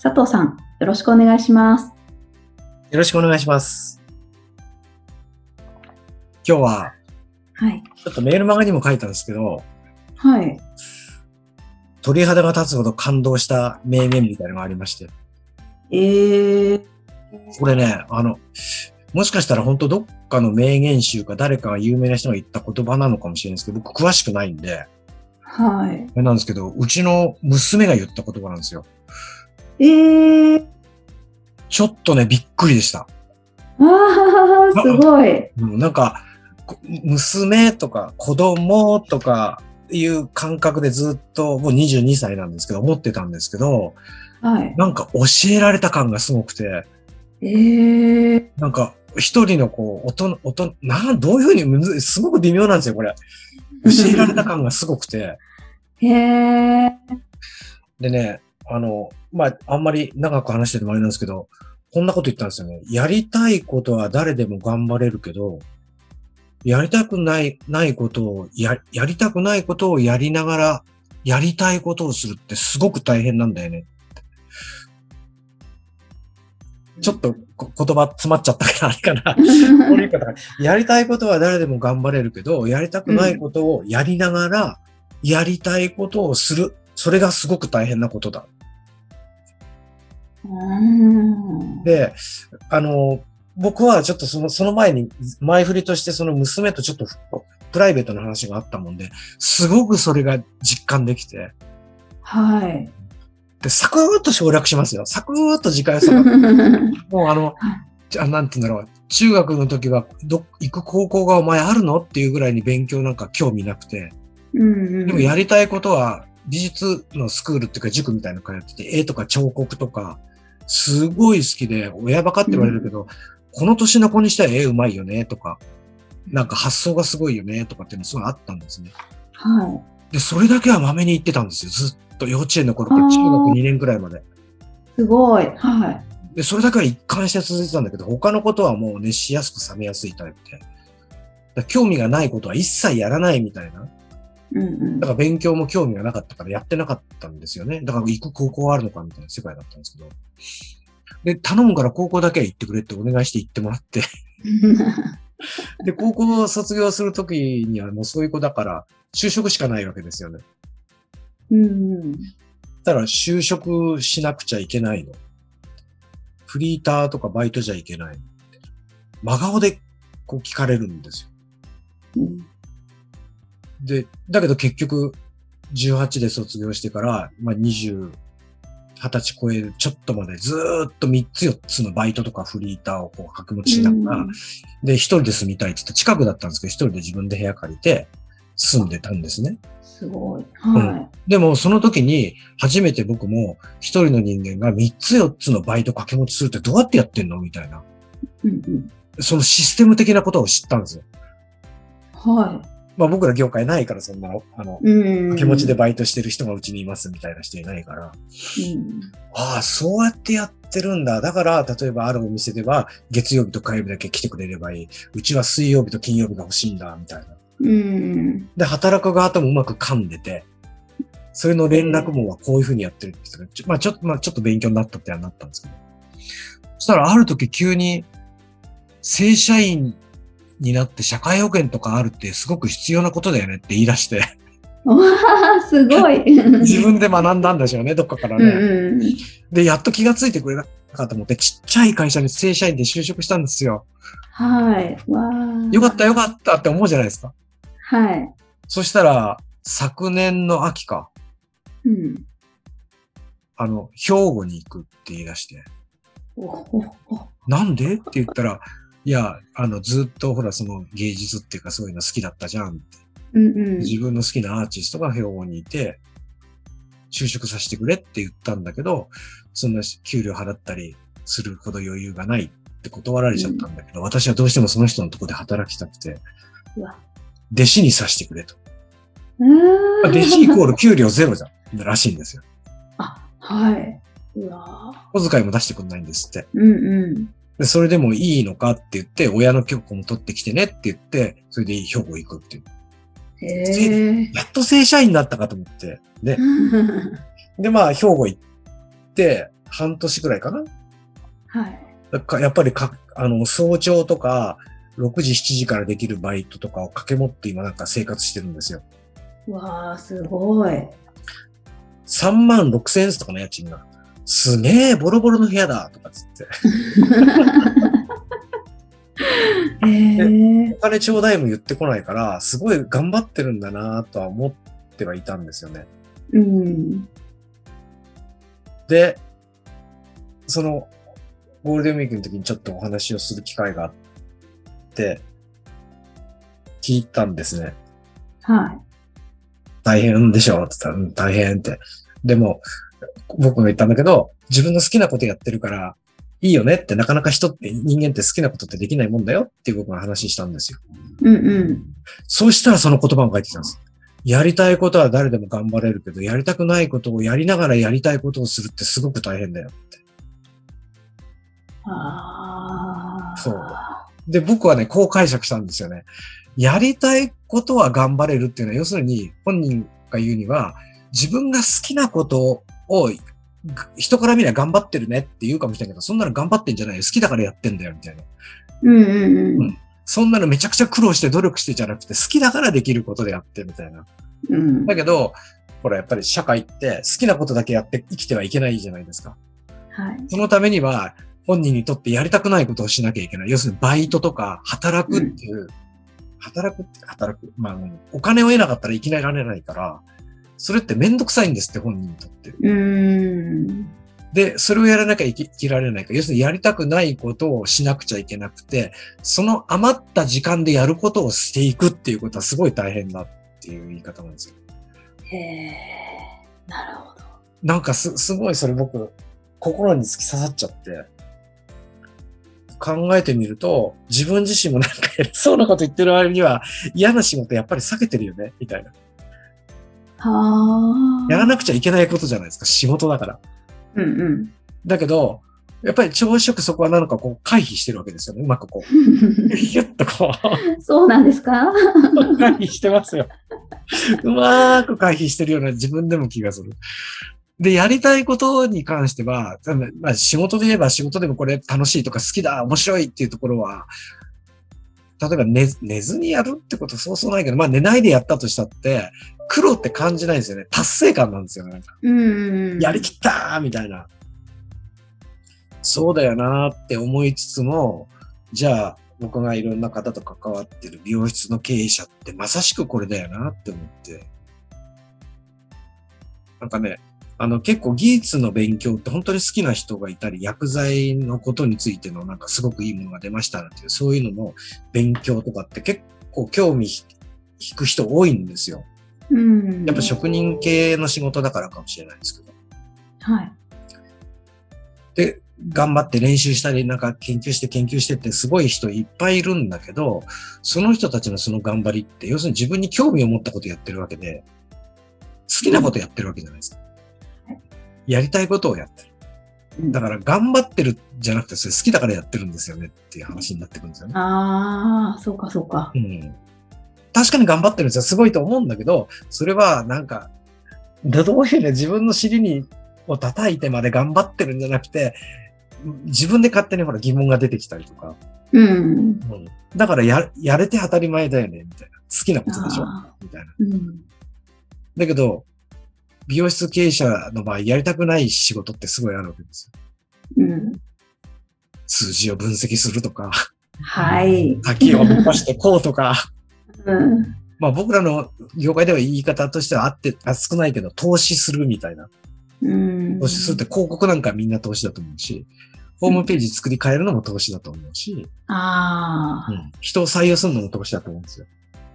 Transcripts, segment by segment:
佐藤さん、よろしくお願いします。よろしくお願いします。今日は、はい。ちょっとメールマガにも書いたんですけど、はい。鳥肌が立つほど感動した名言みたいなのがありまして。えー、これね、あの、もしかしたら本当どっかの名言集か誰かが有名な人が言った言葉なのかもしれないですけど、僕詳しくないんで、はい。なんですけど、うちの娘が言った言葉なんですよ。えー、ちょっとね、びっくりでした。あー、すごい。うんなんか、こ娘とか子供とかいう感覚でずっと、もう22歳なんですけど、思ってたんですけど、はい。なんか教えられた感がすごくて、えー、なんか一人のこう、音、音、なん、どういうふうにむず、すごく微妙なんですよ、これ。教えられた感がすごくて。えー、でね、あの、まあ、あんまり長く話しててもあれなんですけど、こんなこと言ったんですよね。やりたいことは誰でも頑張れるけど、やりたくない、ないことを、や、やりたくないことをやりながら、やりたいことをするってすごく大変なんだよね。ちょっと言葉詰まっちゃったから、あれかな。こういう方がやりたいことは誰でも頑張れるけど、やりたくないことをやりながら、やりたいことをする。それがすごく大変なことだ。うんで、あの、僕はちょっとその、その前に、前振りとしてその娘とちょっとプライベートな話があったもんで、すごくそれが実感できて、はい。で、サクーッと省略しますよ。サクーッと時間を割くもうあの、じゃあなんて言うんだろう。中学の時は、ど、行く高校がお前あるの？っていうぐらいに勉強なんか興味なくて、うんでもやりたいことは美術のスクールっていうか塾みたいなの通ってて、絵とか彫刻とか、すごい好きで、親バカって言われるけど、この年の子にしたら絵うまいよねとか、なんか発想がすごいよねとかっていうのすごいあったんですね。はで、それだけはまめに言ってたんですよ。ずっと幼稚園の頃から中学2年くらいまで。い。すごい。はい。で、それだけは一貫して続いてたんだけど、他のことはもう熱しやすく冷めやすいタイプで。興味がないことは一切やらないみたいな。うんうんだから勉強も興味がなかったからやってなかったんですよね。だから行く高校はあるのかみたいな世界だったんですけど。で、頼むから高校だけは行ってくれってお願いして行ってもらって。で、高校を卒業するときにはもうそういう子だから、就職しかないわけですよね。うんうん。だから就職しなくちゃいけないの。フリーターとかバイトじゃいけないの。真顔でこう聞かれるんですよ。うんで、だけど結局、18で卒業してから、まあ、20、20歳超えるちょっとまでずーっと3つ4つのバイトとかフリーターをこう掛け持ちしながら、で、一人で住みたいって言って近くだったんですけど、一人で自分で部屋借りて住んでたんですね。すごい。はでも、その時に、初めて僕も一人の人間が3つ4つのバイト掛け持ちするってどうやってやってんの？みたいな。い。うんうん。そのシステム的なことを知ったんですよ。はまあ僕ら業界ないから、そんな、あの、い。うん。掛け持ちでバイトしてる人がうちにいますみたいな人いないから。うん。ああ、そうやってやってるんだ。だから、例えばあるお店では、月曜日と火曜日だけ来てくれればいい。うちは水曜日と金曜日が欲しいんだ、みたいな。うん。で、働く側ともうまく噛んでて、それの連絡網はこういうふうにやってるって言ってたからちょまあちょっと、まあちょっと勉強になったってはなったんですけど。そしたらある時急に、正社員になって社会保険とかあるってすごく必要なことだよねって言い出して、わあ、すごい。自分で学んだんでしょうね、どっかからうね。んうん。で、やっと気がついてくれなかったと思って、ちっちゃい会社に正社員で就職したんですよ。はい。わあ。よかったよかったって思うじゃないですか。はい。そしたら、昨年の秋か、うん。あの、兵庫に行くって言い出して、おおおなんで？って言ったら、いや、あの、ずっとほら、その芸術っていうかそういうの好きだったじゃんって。うんうん。自分の好きなアーティストが兵庫にいて、就職させてくれって言ったんだけど、そんな給料払ったりするほど余裕がないって断られちゃったんだけど、私はどうしてもその人のとこで働きたくて。弟子にさせてくれと。うーん弟子イコール給料ゼロじゃん。らしいんですよ。あ、はい。うわ小遣いも出してくんないんですって。うんうん。で、それでもいいのかって言って、親の許可も取ってきてねって言って、それで兵庫行くっていう。へえ。やっと正社員になったかと思って。で、で、まあ、兵庫行って、半年くらいかな。はい。だかやっぱりか、あの、早朝とか、6時、7時からできるバイトとかを掛け持って今なんか生活してるんですよ。うわあ、すごい。3万6千円とかの家賃が。すげえ、ボロボロの部屋だとかつって。へ え。お金ちょうだいも言ってこないから、すごい頑張ってるんだなとは思ってはいたんですよね。うん。で、その、ゴールデンウィークの時にちょっとお話をする機会があって、聞いたんですね。はい。大変でしょ？って言ったら、うん、大変って。でも、僕が言ったんだけど、自分の好きなことやってるから、いいよねって、なかなか人って、人間って好きなことってできないもんだよっていう僕が話したんですよ。うんうん。そうしたらその言葉が返ってきたんです。やりたいことは誰でも頑張れるけど、やりたくないことをやりながらやりたいことをするってすごく大変だよって。ああ。そうで、僕はね、こう解釈したんですよね。やりたいことは頑張れるっていうのは、要するに、本人が言うには、自分が好きなことを、人から見りゃ頑張ってるねって言うかもしれないけど、そんなの頑張ってんじゃないよ。好きだからやってんだよ、みたいな。うんうんうん。そんなのめちゃくちゃ苦労して努力してじゃなくて、好きだからできることでやって、みたいな。うん。だけど、ほら、やっぱり社会って好きなことだけやって生きてはいけないじゃないですか。はい。そのためには、本人にとってやりたくないことをしなきゃいけない。要するにバイトとか働くっていう、働くって働く。まあ、お金を得なかったら生きられないから、それってめんどくさいんですって、本人にとって。で、それをやらなきゃ生きられないから、要するにやりたくないことをしなくちゃいけなくて、その余った時間でやることをしていくっていうことはすごい大変だっていう言い方なんですよ。へえ。なるほど。なんかす、すごいそれ僕、心に突き刺さっちゃって、考えてみると、自分自身もなんか偉 そうなこと言ってる割には、嫌な仕事やっぱり避けてるよね、みたいな。はあ。やらなくちゃいけないことじゃないですか、仕事だから。うんうん。だけど、やっぱり朝食そこはなんかこう回避してるわけですよね。うまくこう、ギュッとこう、そうなんですか？回避してますよ。うまーく回避してるような自分でも気がする。で、やりたいことに関しては、まあ、仕事で言えば仕事でもこれ楽しいとか好きだ、面白いっていうところは、例えば寝寝ずにやるってことそうそうないけど、まあ寝ないでやったとしたって、苦労って感じないんですよね。達成感なんですよね。なんかうんうん。やりきったーみたいな。そうだよなーって思いつつも、じゃあ僕がいろんな方と関わってる美容室の経営者ってまさしくこれだよなって思って。なんかね、あの結構技術の勉強って本当に好きな人がいたり、薬剤のことについてのなんかすごくいいものが出ましたなんていう、そういうのの勉強とかって結構興味引く人多いんですよ。うん。やっぱ職人系の仕事だからかもしれないですけど。はい。で、頑張って練習したり、なんか研究して研究してってすごい人いっぱいいるんだけど、その人たちのその頑張りって、要するに自分に興味を持ったことやってるわけで、好きなことやってるわけじゃないですか。やりたいことをやってる。だから頑張ってるじゃなくて、それ好きだからやってるんですよねっていう話になってくるんですよね。ああ、そうかそうか。うん。確かに頑張ってるんですよ。すごいと思うんだけど、それはなんか、どういうね、自分の尻に、を叩いてまで頑張ってるんじゃなくて、自分で勝手にほら疑問が出てきたりとか。うん。うん、だからや、やれて当たり前だよね、みたいな。好きなことでしょあみたいな。ーうん。だけど、美容室経営者の場合、やりたくない仕事ってすごいあるわけですよ。うん。数字を分析するとか、はい。滝を伸ばしてこうとか。うん。まあ僕らの業界では言い方としてはあって、あ少ないけど、投資するみたいな。うん。投資するって広告なんかみんな投資だと思うし、ホームページ作り変えるのも投資だと思うし、ああ、うん、人を採用するのも投資だと思うんですよ。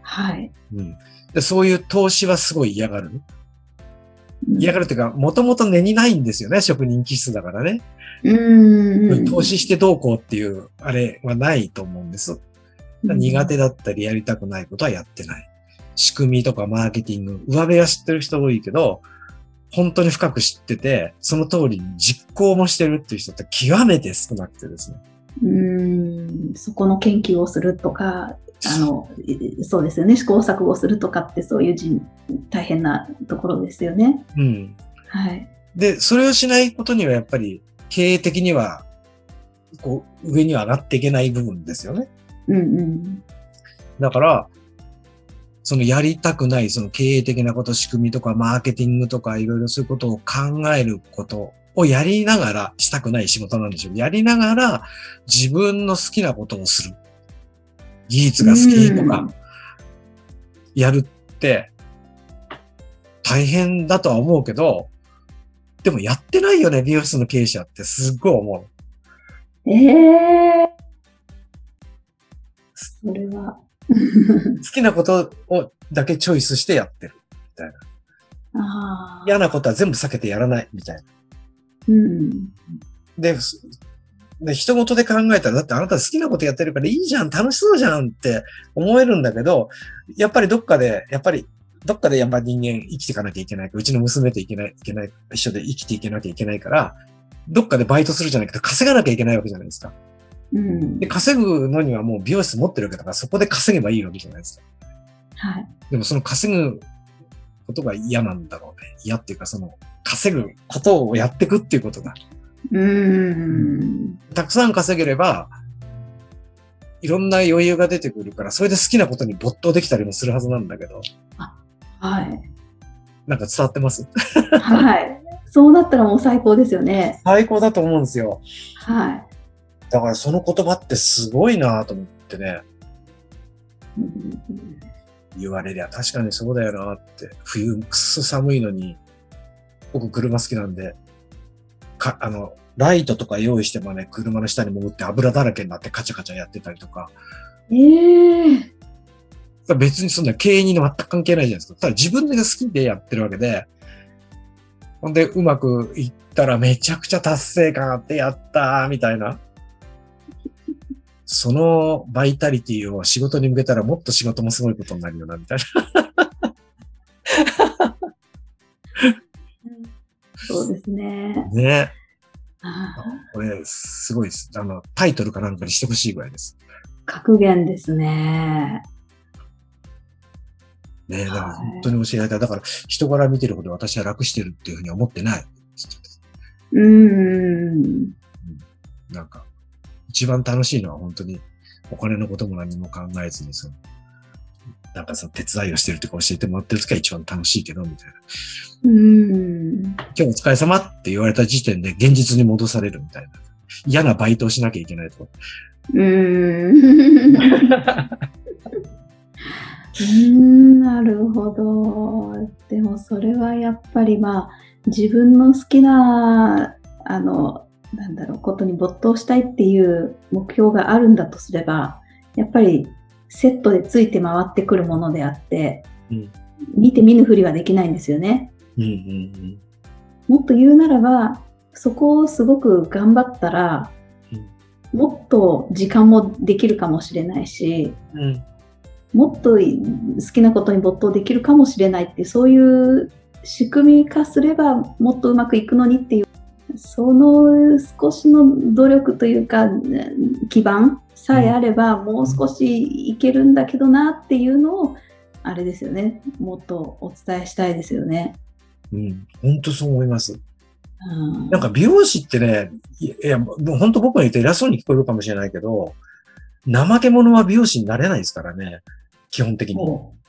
はい。うん、でそういう投資はすごい嫌がる。嫌がるというか、もともと根にないんですよね、職人気質だからね。うん。投資してどうこうっていう、あれはないと思うんです。苦手だったりやりたくないことはやってない。仕組みとかマーケティング、上辺は知ってる人多いけど、本当に深く知ってて、その通りに実行もしてるっていう人って極めて少なくてですね。うん。そこの研究をするとか、あの、いそうですよね。試行錯誤するとかってそういう人大変なところですよね。うん。はい。で、それをしないことにはやっぱり経営的には、こう、上には上がっていけない部分ですよね。うんうん。だから、そのやりたくない、その経営的なこと、仕組みとか、マーケティングとか、いろいろそういうことを考えることをやりながら、したくない仕事なんでしょう。やりながら、自分の好きなことをする。技術が好きとか、やるって、大変だとは思うけど、でもやってないよね、美容室の経営者ってすっごい思う。ええそれは。好きなことをだけチョイスしてやってる。ああ。嫌なことは全部避けてやらない、みたいな。うん。で、すで人事で考えたら、だってあなた好きなことやってるからいいじゃん、楽しそうじゃんって思えるんだけど、やっぱりどっかで、やっぱり、どっかでやっぱ人間生きていかなきゃいけない。うちの娘といけない、いけない、一緒で生きていけなきゃいけないから、どっかでバイトするじゃなくて稼がなきゃいけないわけじゃないですか。うんで、。稼ぐのにはもう美容室持ってるわけだから、そこで稼げばいいわけじゃないですか。はい。でもその稼ぐことが嫌なんだろうね。嫌っていうか、その稼ぐことをやっていくっていうことが。うん。たくさん稼げれば、いろんな余裕が出てくるから、それで好きなことに没頭できたりもするはずなんだけど、はい。なんか伝わってます？はい。そうなったらもう最高ですよね。最高だと思うんですよ。はい。だからその言葉ってすごいなと思ってね、うん言われりゃ確かにそうだよなって。冬くっそ寒いのに、僕車好きなんで、か、あの、ライトとか用意してもね、車の下に潜って油だらけになってカチャカチャやってたりとか、ええ別にそんな経営に全く関係ないじゃないですか。ただ自分が好きでやってるわけで、ほんでうまくいったらめちゃくちゃ達成感あってやったーみたいな。そのバイタリティを仕事に向けたらもっと仕事もすごいことになるよな、みたいそうですね。な。ね。あこれ、すごいです。あの、タイトルかなんかにしてほしいぐらいです。ー格言ですね。ね。だからはい本当に教えられたい。だから人柄見てるほど私は楽してるっていうふうには思ってない。うーん。なんか、一番楽しいのは本当にお金のことも何も考えずに、その、なんかその手伝いをしてるとか教えてもらってる時が一番楽しいけど、みたいな。うーん。今日お疲れ様って言われた時点で現実に戻されるみたいな。嫌なバイトをしなきゃいけないとか。うーん。うーんなるほど。でもそれはやっぱりまあ自分の好きなあのなんだろうことに没頭したいっていう目標があるんだとすればやっぱりセットでついて回ってくるものであって、うん見て見ぬふりはできないんですよね。うんうんもっと言うならばそこをすごく頑張ったら、もっと時間もできるかもしれないしうん。うん。もっと好きなことに没頭できるかもしれないってそういう仕組み化すればもっとうまくいくのにっていうその少しの努力というか基盤さえあればもう少しいけるんだけどなっていうのをあれですよねもっとお伝えしたいですよね。うん。本当そう思います。うんなんか美容師ってね、いいや、もう本当僕が言って偉そうに聞こえるかもしれないけど、怠け者は美容師になれないですからね。基本的に。もう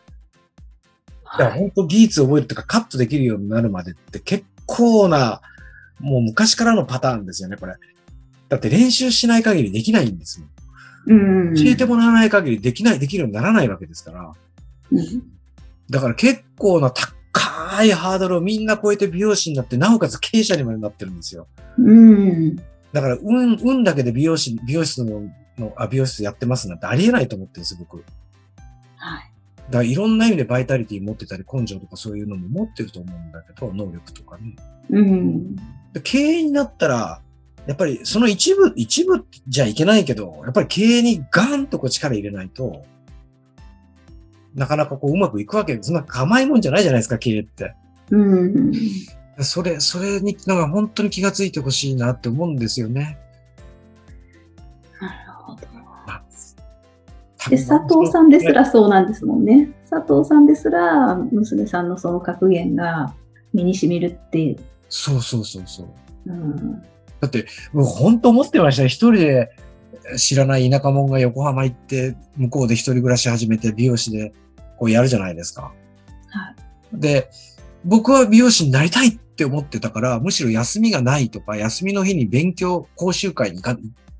だから本当技術を覚えるとかカットできるようになるまでって結構な、もう昔からのパターンですよね、これ。だって練習しない限りできないんですよ。うん教えてもらわない限りできない、できるようにならないわけですから。うんだから結構な高いハードルをみんな超えて美容師になって、なおかつ経営者にまでなってるんですよ。うんだから、運、運だけで美容師、美容室の、のあ、美容室やってますなんてありえないと思ってるんですよ、僕。はいだからいろんな意味でバイタリティ持ってたり、根性とかそういうのも持ってると思うんだけど、能力とかね。うん。で経営になったら、やっぱりその一部、一部じゃいけないけど、やっぱり経営にガンとこう力入れないと、なかなかこううまくいくわけ、そんな甘いもんじゃないじゃないですか、経営って。うん。それ、それに、なんか本当に気がついてほしいなって思うんですよね。なるほど。多で、分佐藤さんですらそうなんですもんね。佐藤さんですら、娘さんのその格言が身に染みるって、そうそうそうそう。うん。だって、もう本当思ってましたよ。一人で知らない田舎者が横浜行って、向こうで一人暮らし始めて美容師でこうやるじゃないですか。はい。で、僕は美容師になりたいって思ってたから、むしろ休みがないとか、休みの日に勉強、講習会に行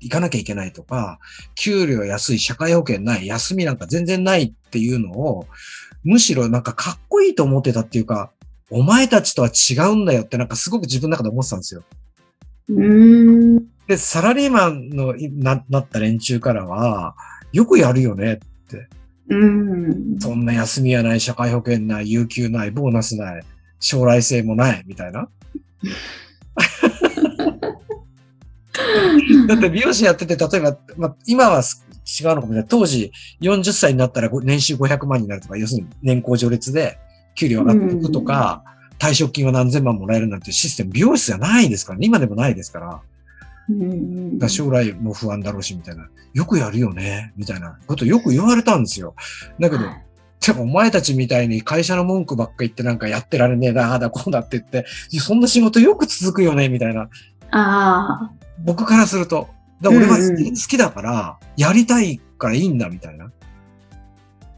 かなきゃいけないとか、給料安い、社会保険ない、休みなんか全然ないっていうのを、むしろなんかかっこいいと思ってたっていうか、お前たちとは違うんだよってなんかすごく自分の中で思ってたんですよ。うーん。で、サラリーマンのいななった連中からは、よくやるよね。うん。そんな休みはない、社会保険ない、有給ない、ボーナスない、将来性もない、みたいな。だって美容師やってて、例えば、まあ、今はす違うのかもしれない。当時、40歳になったらご年収500万になるとか、要するに年功序列で給料上がっていくとか、退職金は何千万もらえるなんてシステム、美容室じゃないですからね。今でもないですから。うん将来も不安だろうし、みたいな。よくやるよね、みたいなことよく言われたんですよ。だけど、はいでもお前たちみたいに会社の文句ばっか言ってなんかやってられねえな、ああだこうだって言って、そんな仕事よく続くよね、みたいな。ああ。僕からすると。だ俺は好きだから、やりたいからいいんだ、みたいな。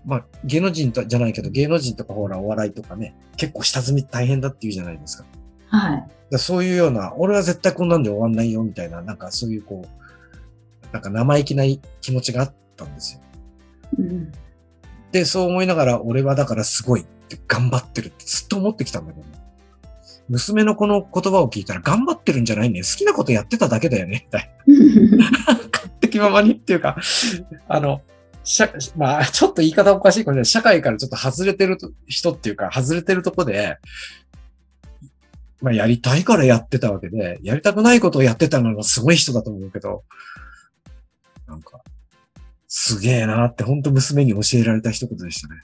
まあ、芸能人とじゃないけど、芸能人とかほら、お笑いとかね、結構下積み大変だって言うじゃないですか。はい。らそういうような、俺は絶対こんなんで終わんないよ、みたいな、なんかそういうこう、なんか生意気な気持ちがあったんですよ。うん。で、そう思いながら、俺はだからすごいって頑張ってるってずっと思ってきたんだけど、娘のこの言葉を聞いたら頑張ってるんじゃないね。好きなことやってただけだよね。みたいな。勝手気ままにっていうか、あの、社まあ、ちょっと言い方おかしいかもしれない。社会からちょっと外れてる人っていうか、外れてるとこで、まあ、やりたいからやってたわけで、やりたくないことをやってたのがすごい人だと思うけど、なんか、すげえなって本当娘に教えられた一言でしたね。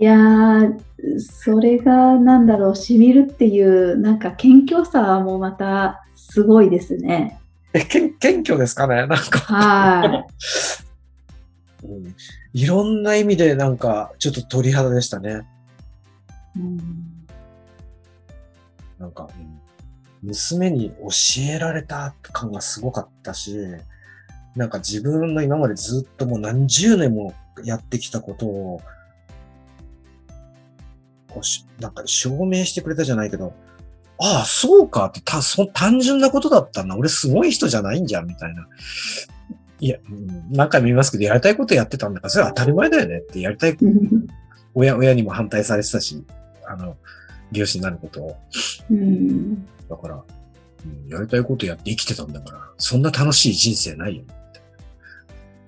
いやー、それがなんだろう、しみるっていう、なんか謙虚さもまたすごいですね。え、謙虚ですかね？なんか、はうん。いろんな意味でなんか、ちょっと鳥肌でしたね。い。うん。なんか、うん。娘に教えられた感がすごかったし、なんか自分の今までずっともう何十年もやってきたことを、こうしなんか証明してくれたじゃないけど、ああ、そうかってたそ単純なことだったんだ。俺すごい人じゃないんじゃん、みたいな。いや、うん何回も言いますけど、やりたいことやってたんだから、それは当たり前だよねって、やりたい、親、親にも反対されてたし、あの、美容師になることを。うんだから、うんやりたいことやって生きてたんだから、そんな楽しい人生ないよ。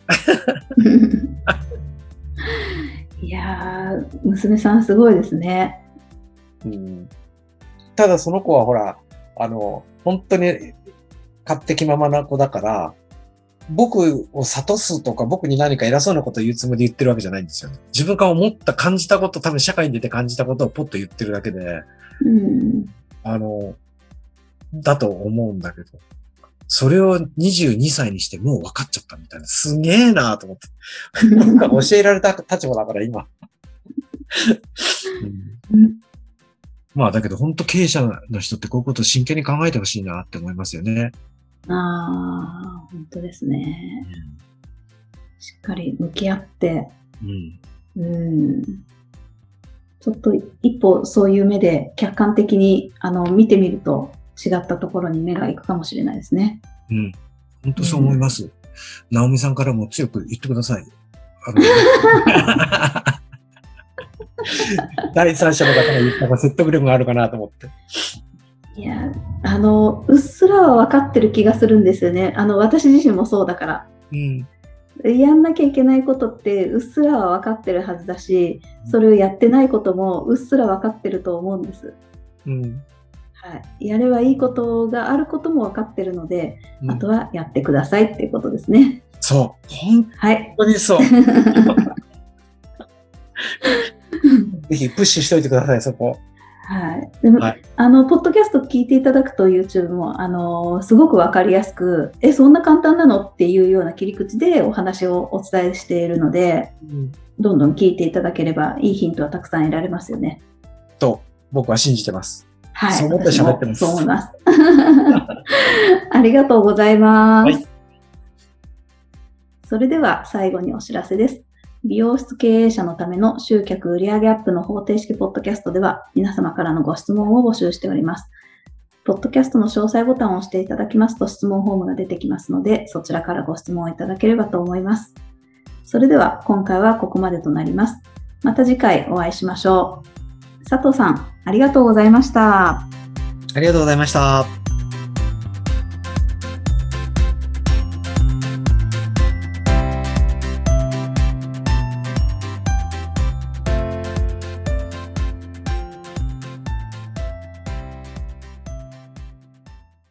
いやー、娘さんすごいですね。うん、ただその子はほら、あの、本当に勝手気ままな子だから、僕を諭すとか僕に何か偉そうなことを言うつもりで言ってるわけじゃないんですよね。自分が思った、感じたこと、多分社会に出て感じたことをポッと言ってるだけで、うん。ああの、だと思うんだけど、それを22歳にしてもう分かっちゃったみたいな、すげえなと思って。教えられた立場だから今。うんまあだけど本当経営者の人ってこういうことを真剣に考えてほしいなって思いますよね。あー、本当ですね。しっかり向き合って、うん。うん。ちょっと一歩そういう目で客観的にあの見てみると違ったところに目が行くかもしれないですね。うん。本当そう思います。ナオミさんからも強く言ってください。あの 第三者の方が言った方が説得力があるかなと思って。いや、あの、うっすらは分かってる気がするんですよね。あの、私自身もそうだから。うん。やんなきゃいけないことってうっすらは分かってるはずだし、それをやってないこともうっすら分かってると思うんです。うん。はい。やればいいことがあることも分かってるので、うんあとはやってくださいっていうことですね。そう。本はい。当にそう。ぜひプッシュしといてください、そこ。はい。でも、はいあの、ポッドキャスト聞いていただくと YouTube も、あの、すごくわかりやすく、え、そんな簡単なのっていうような切り口でお話をお伝えしているので、どんどん聞いていただければいいヒントはたくさん得られますよね。と、僕は信じてます。はい。そう思って喋ってますそう思います。ありがとうございます。はいそれでは最後にお知らせです。美容室経営者のための集客売上アップの方程式ポッドキャストでは皆様からのご質問を募集しております。ポッドキャストの詳細ボタンを押していただきますと質問フォームが出てきますので、そちらからご質問をいただければと思います。それでは今回はここまでとなります。また次回お会いしましょう。佐藤さん、ありがとうございました。ありがとうございました。